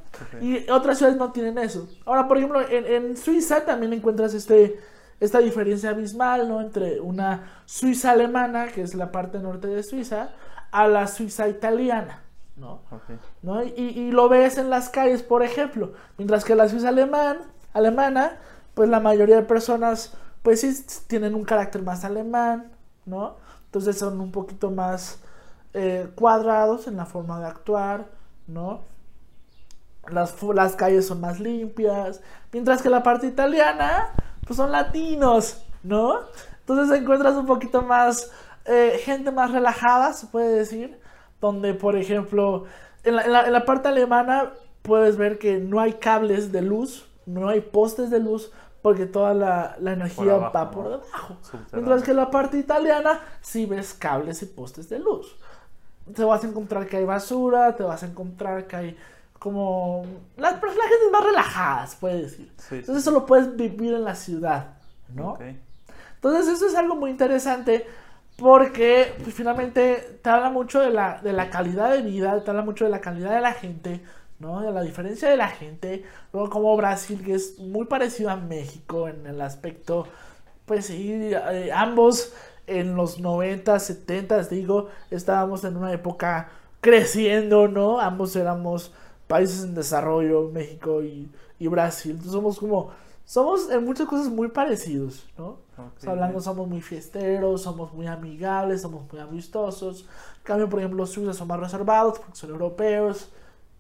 Y otras ciudades no tienen eso. Ahora, por ejemplo, en, en Suiza también encuentras este, esta diferencia abismal, ¿no? Entre una Suiza alemana, que es la parte norte de Suiza, a la Suiza italiana, ¿no? ¿no? Y, y lo ves en las calles, por ejemplo. Mientras que la Suiza alemán, alemana, pues la mayoría de personas, pues sí tienen un carácter más alemán, ¿no? Entonces son un poquito más eh, cuadrados en la forma de actuar, ¿no? Las, las calles son más limpias, mientras que la parte italiana, pues son latinos, ¿no? Entonces encuentras un poquito más, eh, gente más relajada, se puede decir, donde, por ejemplo, en la, en la- en la parte alemana puedes ver que no hay cables de luz, no hay postes de luz, porque toda la, la energía abajo, va por debajo. Mientras que en la parte italiana sí ves cables y postes de luz. Te vas a encontrar que hay basura, te vas a encontrar que hay como... La, pues, la gente es más relajada, se puede decir. Sí, Entonces eso lo puedes vivir en la ciudad, ¿no? Ok. Entonces eso es algo muy interesante porque pues, finalmente te habla mucho de la, de la calidad de vida, te habla mucho de la calidad de la gente, ¿no? De la diferencia de la gente. Luego como Brasil, que es muy parecido a México en el aspecto, pues sí, eh, ambos en los 90, 70, digo, estábamos en una época creciendo, ¿no? Ambos éramos países en desarrollo, México y, y Brasil. Entonces somos como, somos en muchas cosas muy parecidos, ¿no? Ok. O sea, hablando, somos muy fiesteros, somos muy amigables, somos muy amistosos. En cambio, por ejemplo, los suizos son más reservados porque son europeos,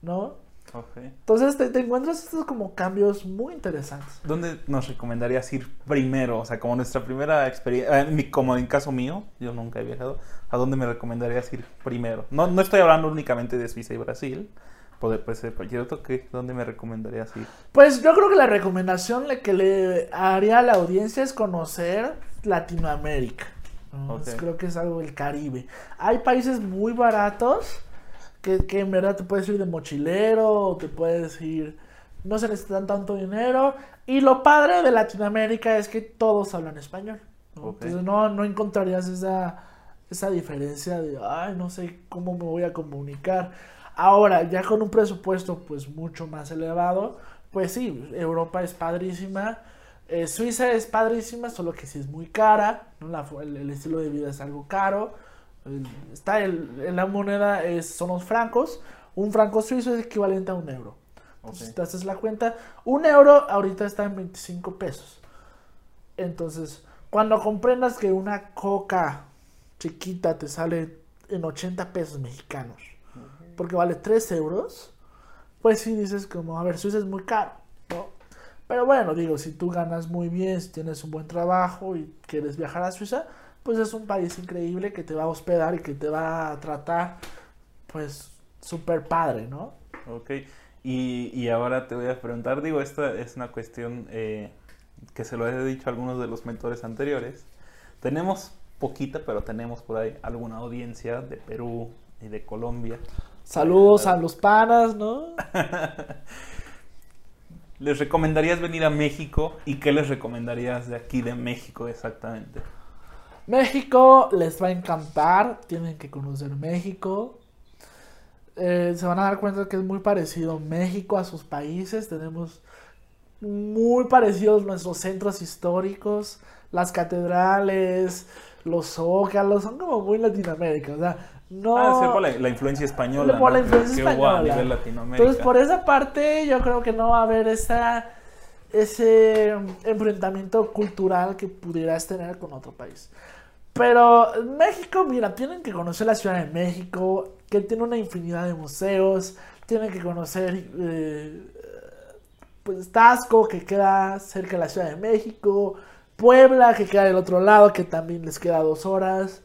¿no? Ok. Entonces te, te encuentras estos como cambios muy interesantes. ¿Dónde nos recomendarías ir primero? O sea, como nuestra primera experiencia, como en caso mío, yo nunca he viajado, ¿a dónde me recomendarías ir primero? No, no estoy hablando únicamente de Suiza y Brasil, Poder, pues, cualquier otro que, ¿dónde me recomendarías ir? Pues yo creo que la recomendación que le haría a la audiencia es conocer Latinoamérica. creo que es algo del Caribe. Hay países muy baratos que, que, en verdad te puedes ir de mochilero, o te puedes ir, no se necesitan tanto dinero. Y lo padre de Latinoamérica es que todos hablan español. Entonces no, no encontrarías esa, esa diferencia de, ay, no sé cómo me voy a comunicar. Ahora, ya con un presupuesto pues mucho más elevado, pues sí, Europa es padrísima. Eh, Suiza es padrísima, solo que sí es muy cara, el, estilo de vida es algo caro. Está el, la moneda es, son los francos. Un franco suizo es equivalente a un euro. Entonces, si te haces la cuenta, un euro ahorita está en 25 pesos. Entonces, cuando comprendas que una coca chiquita te sale en 80 pesos mexicanos, porque vale 3 euros, pues sí dices como, a ver, Suiza es muy caro, ¿no? Pero bueno, digo, si tú ganas muy bien, si tienes un buen trabajo y quieres viajar a Suiza, pues es un país increíble que te va a hospedar y que te va a tratar, pues, súper padre, ¿no? Ok, y, y, ahora te voy a preguntar, digo, esta es una cuestión eh, que se lo he dicho a algunos de los mentores anteriores. Tenemos poquita, pero tenemos por ahí alguna audiencia de Perú y de Colombia. Saludos a los panas, ¿no? ¿Les recomendarías venir a México? ¿Y qué les recomendarías de aquí de México exactamente? México les va a encantar, tienen que conocer México. Eh, se van a dar cuenta que es muy parecido México a sus países. Tenemos muy parecidos nuestros centros históricos, las catedrales, los zócalos, son como muy Latinoamérica, o sea, no... Ah, por la, influencia española, Por la influencia española. Entonces, por esa parte, yo creo que no va a haber esa, ese enfrentamiento cultural que pudieras tener con otro país. Pero México, mira, tienen que conocer la Ciudad de México, que tiene una infinidad de museos, tienen que conocer eh, pues Tasco, que queda cerca de la Ciudad de México, Puebla, que queda del otro lado, que también les queda dos horas.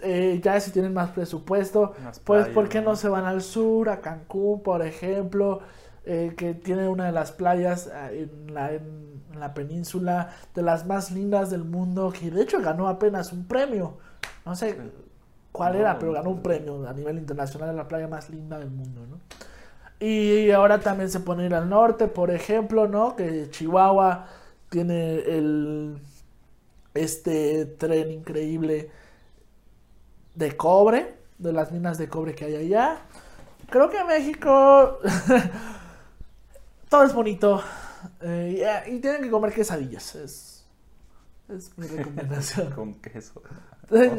Eh, ya si tienen más presupuesto, pues ¿por qué no se van al sur, a Cancún, por ejemplo, eh, que tiene una de las playas eh, en la, en, la, península de las más lindas del mundo, que de hecho ganó apenas un premio, no sé cuál era, pero ganó un premio a nivel internacional de la playa más linda del mundo, ¿no? Y ahora también se pone ir al norte, por ejemplo, ¿no? Que Chihuahua tiene el este tren increíble de cobre, de las minas de cobre que hay allá. Creo que México todo es bonito eh, y, tienen que comer quesadillas. Es, es mi recomendación. con queso.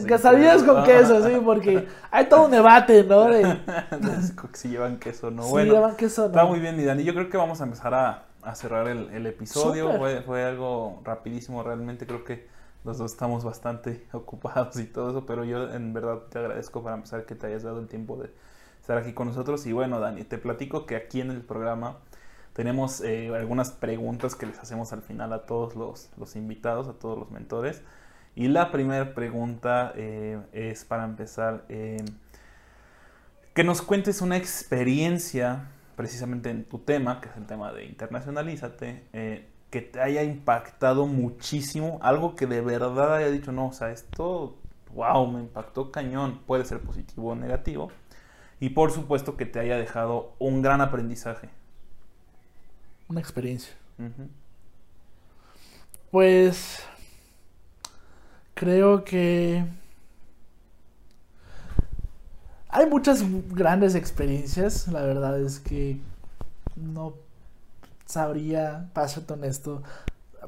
Quesadillas con queso, sí, porque hay todo un debate, ¿no? De... si llevan queso no. Si llevan queso no. Está muy bien, Dani. Yo creo que vamos a empezar a, a cerrar el, el episodio. Fue, fue, algo rapidísimo, realmente creo que los dos estamos bastante ocupados y todo eso, pero yo en verdad te agradezco para empezar que te hayas dado el tiempo de estar aquí con nosotros. Y bueno, Dani, te platico que aquí en el programa tenemos eh, algunas preguntas que les hacemos al final a todos los, los invitados, a todos los mentores. Y la primera pregunta eh, es para empezar, eh, que nos cuentes una experiencia precisamente en tu tema, que es el tema de internacionalízate, que te haya impactado muchísimo, algo que de verdad haya dicho, no, o sea, esto, wow, me impactó cañón, puede ser positivo o negativo, y por supuesto que te haya dejado un gran aprendizaje. Una experiencia. Pues creo que hay muchas grandes experiencias. La verdad es que no sabría, para serte honesto,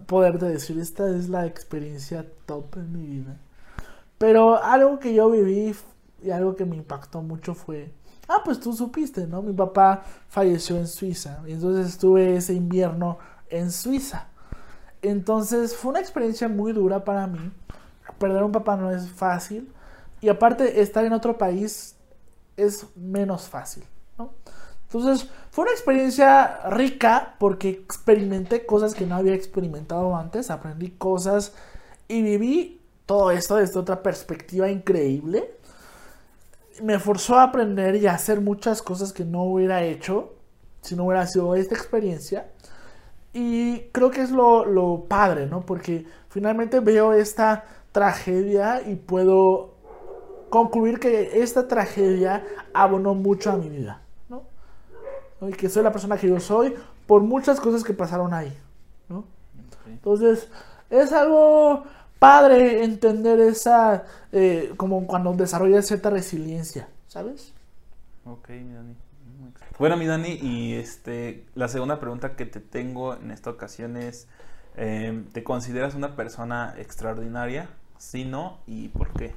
poderte decir, esta es la experiencia top en mi vida. Pero algo que yo viví y algo que me impactó mucho fue, ah, pues tú supiste, ¿no? Mi papá falleció en Suiza y entonces estuve ese invierno en Suiza. Entonces fue una experiencia muy dura para mí. Perder a un papá no es fácil. Y aparte, estar en otro país es menos fácil. Entonces, fue una experiencia rica porque experimenté cosas que no había experimentado antes, aprendí cosas y viví todo esto desde otra perspectiva increíble. Me forzó a aprender y a hacer muchas cosas que no hubiera hecho si no hubiera sido esta experiencia. Y creo que es lo, lo padre, ¿no? Porque finalmente veo esta tragedia y puedo concluir que esta tragedia abonó mucho a mi vida, ¿no? Y que soy la persona que yo soy por muchas cosas que pasaron ahí, ¿no? Entonces, es algo padre entender esa, eh, como cuando desarrollas cierta resiliencia, ¿sabes? Ok, mi Dani. Bueno, mi Dani, y este, la segunda pregunta que te tengo en esta ocasión es, em, ¿te consideras una persona extraordinaria? Si no, ¿y por qué?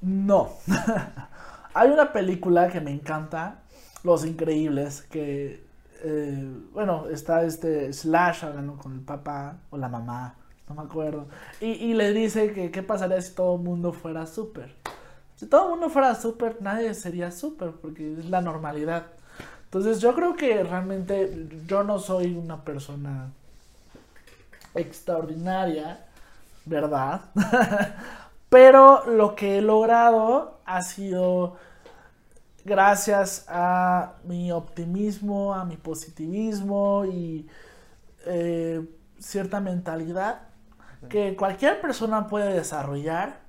No. Hay una película que me encanta, Los Increíbles, que, eh, bueno, está este Slash hablando con el papá o la mamá, no me acuerdo, y, y le dice que qué pasaría si todo el mundo fuera súper. Si todo el mundo fuera súper, nadie sería súper, porque es la normalidad. Entonces yo creo que realmente yo no soy una persona extraordinaria, ¿verdad? Pero lo que he logrado ha sido gracias a mi optimismo, a mi positivismo y eh, cierta mentalidad que cualquier persona puede desarrollar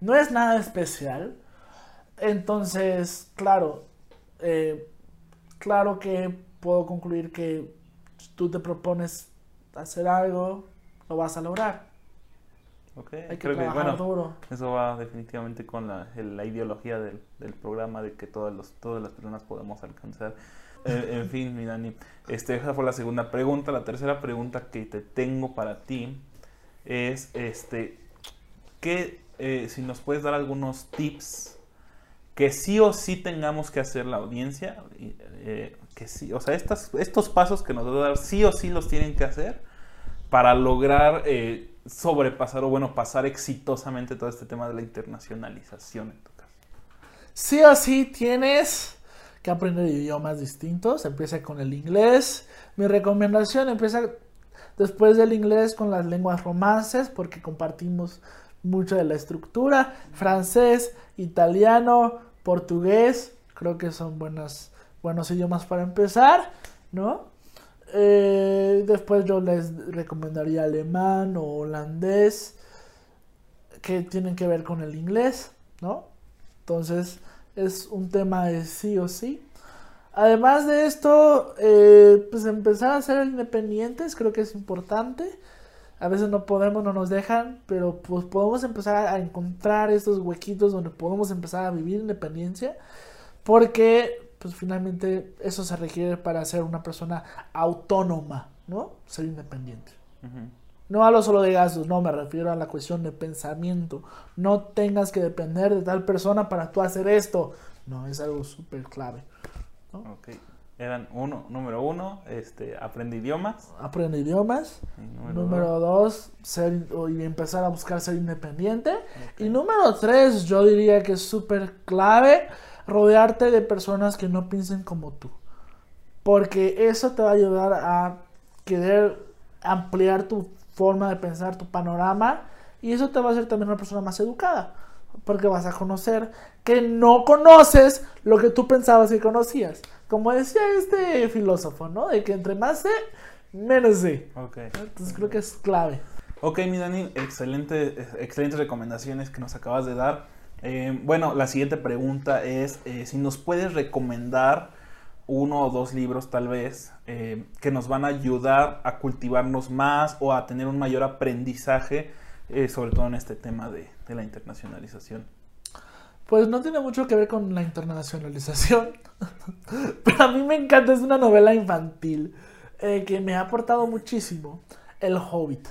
no es nada especial. Entonces, claro, eh, claro que puedo concluir que si tú te propones hacer algo, lo vas a lograr. Ok, Hay que creo que bueno, duro. eso va definitivamente con la, la ideología del, del, programa de que todas, los, todas las personas podemos alcanzar. Eh, en fin, mi Dani, este, esa fue la segunda pregunta. La tercera pregunta que te tengo para ti es, este, ¿qué eh, si nos puedes dar algunos tips que sí o sí tengamos que hacer la audiencia, eh, que sí, o sea, estas, estos pasos que nos va a dar sí o sí los tienen que hacer para lograr eh, sobrepasar o bueno, pasar exitosamente todo este tema de la internacionalización en tu caso. Sí o sí tienes que aprender idiomas distintos, empieza con el inglés. Mi recomendación empieza después del inglés con las lenguas romances porque compartimos mucho de la estructura. Francés, italiano, portugués, creo que son buenos, buenos idiomas para empezar, ¿no? Eh, después yo les recomendaría alemán o holandés, que tienen que ver con el inglés, ¿no? Entonces es un tema de sí o sí. Además de esto, eh, pues empezar a ser independientes creo que es importante a veces no podemos, no nos dejan, pero pues podemos empezar a encontrar estos huequitos donde podemos empezar a vivir independencia, porque pues finalmente eso se requiere para ser una persona autónoma, ¿no? Ser independiente. No hablo solo de gastos, no, me refiero a la cuestión de pensamiento. No tengas que depender de tal persona para tú hacer esto. No, es algo súper clave. ¿No? Eran uno, número uno, este, aprende idiomas. Aprende idiomas. Número, dos, ser, y empezar a buscar ser independiente. Y número tres, yo diría que es súper clave rodearte de personas que no piensen como tú. Porque eso te va a ayudar a querer ampliar tu forma de pensar, tu panorama. Y eso te va a hacer también una persona más educada. Porque vas a conocer que no conoces lo que tú pensabas que conocías como decía este filósofo, ¿no? De que entre más sé, menos sé. Ok. Entonces creo que es clave. Ok, mi Dani, excelente, excelentes recomendaciones que nos acabas de dar. Eh, bueno, la siguiente pregunta es eh, si nos puedes recomendar uno o dos libros tal vez eh, que nos van a ayudar a cultivarnos más o a tener un mayor aprendizaje, sobre todo en este tema de la internacionalización. Pues no tiene mucho que ver con la internacionalización. Pero a mí me encanta, es una novela infantil eh, que me ha aportado muchísimo. El Hobbit.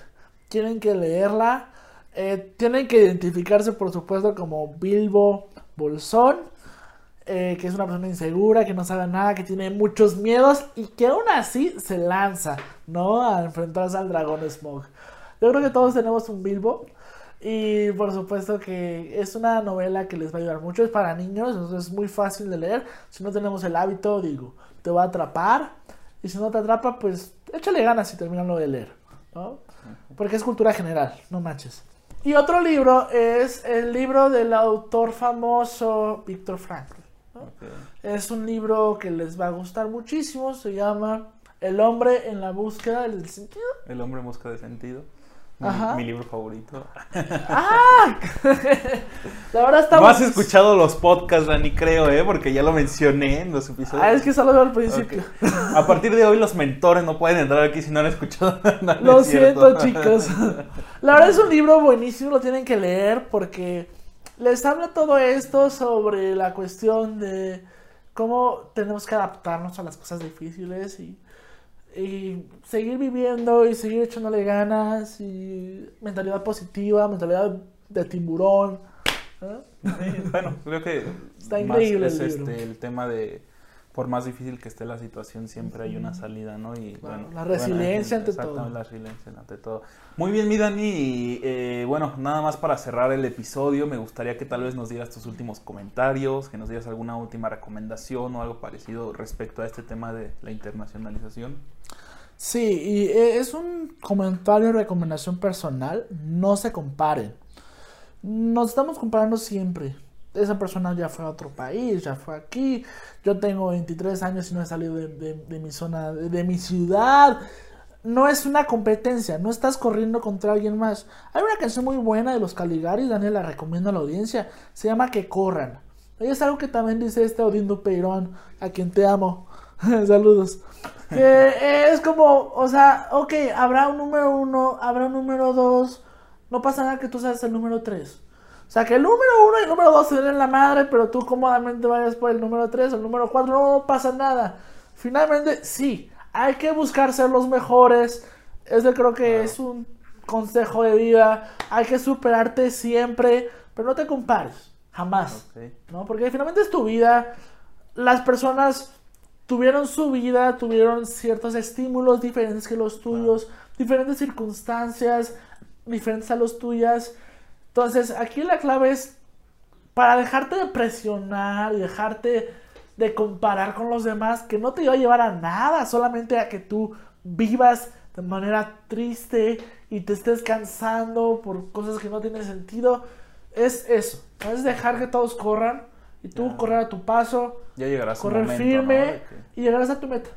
Tienen que leerla. Eh, tienen que identificarse, por supuesto, como Bilbo Bolsón. Eh, que es una persona insegura, que no sabe nada, que tiene muchos miedos y que aún así se lanza, ¿no? A enfrentarse al dragón Smog. Yo creo que todos tenemos un Bilbo y por supuesto que es una novela que les va a ayudar mucho. Es para niños, entonces es muy fácil de leer. Si no tenemos el hábito, digo, te va a atrapar. Y si no te atrapa, pues échale ganas y terminalo de leer. ¿no? Porque es cultura general, no manches. Y otro libro es el libro del autor famoso Víctor Frankl. ¿no? Ok. Es un libro que les va a gustar muchísimo. Se llama El hombre en la búsqueda del sentido. El hombre en busca de sentido. Mi, libro favorito. ¡Ah! La verdad está No has escuchado los podcasts, Dani, creo, ¿eh? Porque ya lo mencioné en los episodios. Ah, es que solo veo al principio. A partir de hoy los mentores no pueden entrar aquí si no han escuchado nada. Lo es siento, chicos. La verdad es un libro buenísimo, lo tienen que leer porque les habla todo esto sobre la cuestión de cómo tenemos que adaptarnos a las cosas difíciles y, y seguir viviendo y seguir echándole ganas y mentalidad positiva, mentalidad de tiburón. ¿eh? Sí, bueno, creo que Está increíble es el este, el tema de por más difícil que esté la situación, siempre hay una salida, ¿no? Y bueno, la bueno, resiliencia ante exactamente, todo. La resiliencia ante todo. Muy bien, mi Dani, y eh, bueno, nada más para cerrar el episodio, me gustaría que tal vez nos dieras tus últimos comentarios, que nos dieras alguna última recomendación o algo parecido respecto a este tema de la internacionalización. Sí, y eh, es un comentario y recomendación personal. No se comparen. Nos estamos comparando siempre. Esa persona ya fue a otro país, ya fue aquí. Yo tengo 23 años y no he salido de, de- mi zona, de, de mi ciudad. No es una competencia, no estás corriendo contra alguien más. Hay una canción muy buena de los Caligaris, Daniel, la recomiendo a la audiencia. Se llama Que Corran. Y es algo que también dice este Odindo Peirón, a quien te amo. Saludos. Que es como, o sea, ok, habrá un número uno, habrá un número dos. No pasa nada que tú seas el número tres. O sea, que el número uno y el número dos se den en la madre, pero tú cómodamente vayas por el número tres o el número cuatro, no, no pasa nada. Finalmente, sí, hay que buscar ser los mejores. Eso creo que Claro. es un consejo de vida. Hay que superarte siempre, pero no te compares, jamás. ¿no? Porque finalmente es tu vida. Las personas tuvieron su vida, tuvieron ciertos estímulos diferentes que los tuyos, diferentes circunstancias diferentes a los tuyas. Entonces, aquí la clave es para dejarte de presionar y dejarte de comparar con los demás, que no te va a llevar a nada, solamente a que tú vivas de manera triste y te estés cansando por cosas que no tienen sentido. Es eso, es dejar que todos corran y tú correr a tu paso, Ya llegará su correr momento, firme ¿no? De que- y llegarás a tu meta.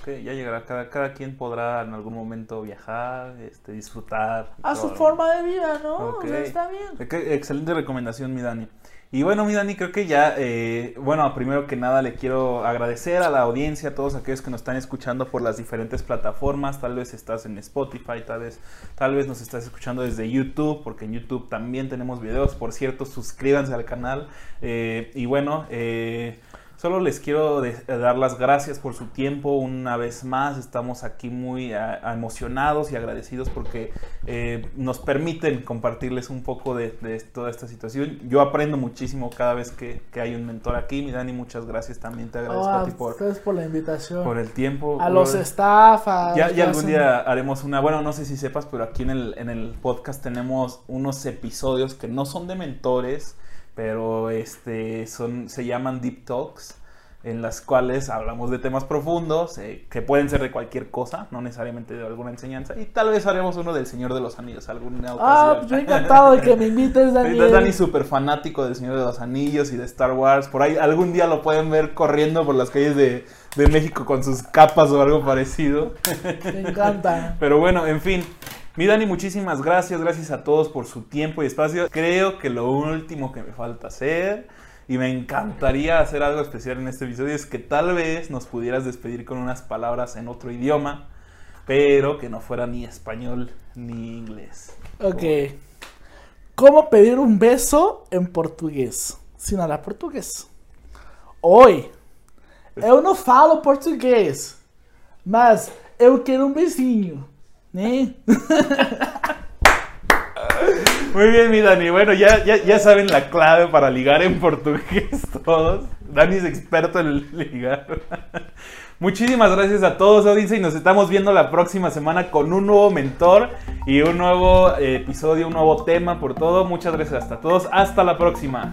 Ok, ya llegará, cada, cada quien podrá en algún momento viajar, este, disfrutar. A todo, su forma de vida, ¿no? O sea, está bien. Excelente recomendación, mi Dani. Y bueno, mi Dani, creo que ya, eh, bueno, primero que nada le quiero agradecer a la audiencia, a todos aquellos que nos están escuchando por las diferentes plataformas. Tal vez estás en Spotify, tal vez, tal vez nos estás escuchando desde YouTube, porque en YouTube también tenemos videos. Por cierto, suscríbanse al canal. Eh, y bueno, eh, Solo les quiero de- dar las gracias por su tiempo una vez más. Estamos aquí muy a emocionados y agradecidos porque eh, nos permiten compartirles un poco de, de toda esta situación. Yo aprendo muchísimo cada vez que, que hay un mentor aquí. Mi Dani, muchas gracias también. Te agradezco a ti por, por la invitación. por el tiempo. a los staff, a ya, ya algún día haremos una, bueno, no sé si sepas, pero aquí en el, en el podcast tenemos unos episodios que no son de mentores, pero este son, se llaman Deep Talks, en las cuales hablamos de temas profundos, eh, que pueden ser de cualquier cosa, no necesariamente de alguna enseñanza, y tal vez haremos uno del Señor de los Anillos, alguna Ah, pues yo encantado de que me invites, Daniel. Dani súper fanático del Señor de los Anillos y de Star Wars. Por ahí algún día lo pueden ver corriendo por las calles de, de México con sus capas o algo parecido. Me encanta. Pero bueno, en fin. Mi Dani, muchísimas gracias. Gracias a todos por su tiempo y espacio. Creo que lo último que me falta hacer, y me encantaría hacer algo especial en este episodio, es que tal vez nos pudieras despedir con unas palabras en otro idioma, pero que no fuera ni español ni inglés. Ok. ¿Cómo pedir un beso en portugués? Sin hablar portugués. Oi, eu não falo português, mas eu quero um beijinho, né? Muy bien, mi Dani. Bueno, ya, ya, ya saben la clave para ligar en portugués todos. Dani es experto en ligar. Muchísimas gracias a todos, audiencia, y nos estamos viendo la próxima semana con un nuevo mentor y un nuevo eh, episodio, un nuevo tema por todo. Muchas gracias a todos. Hasta la próxima.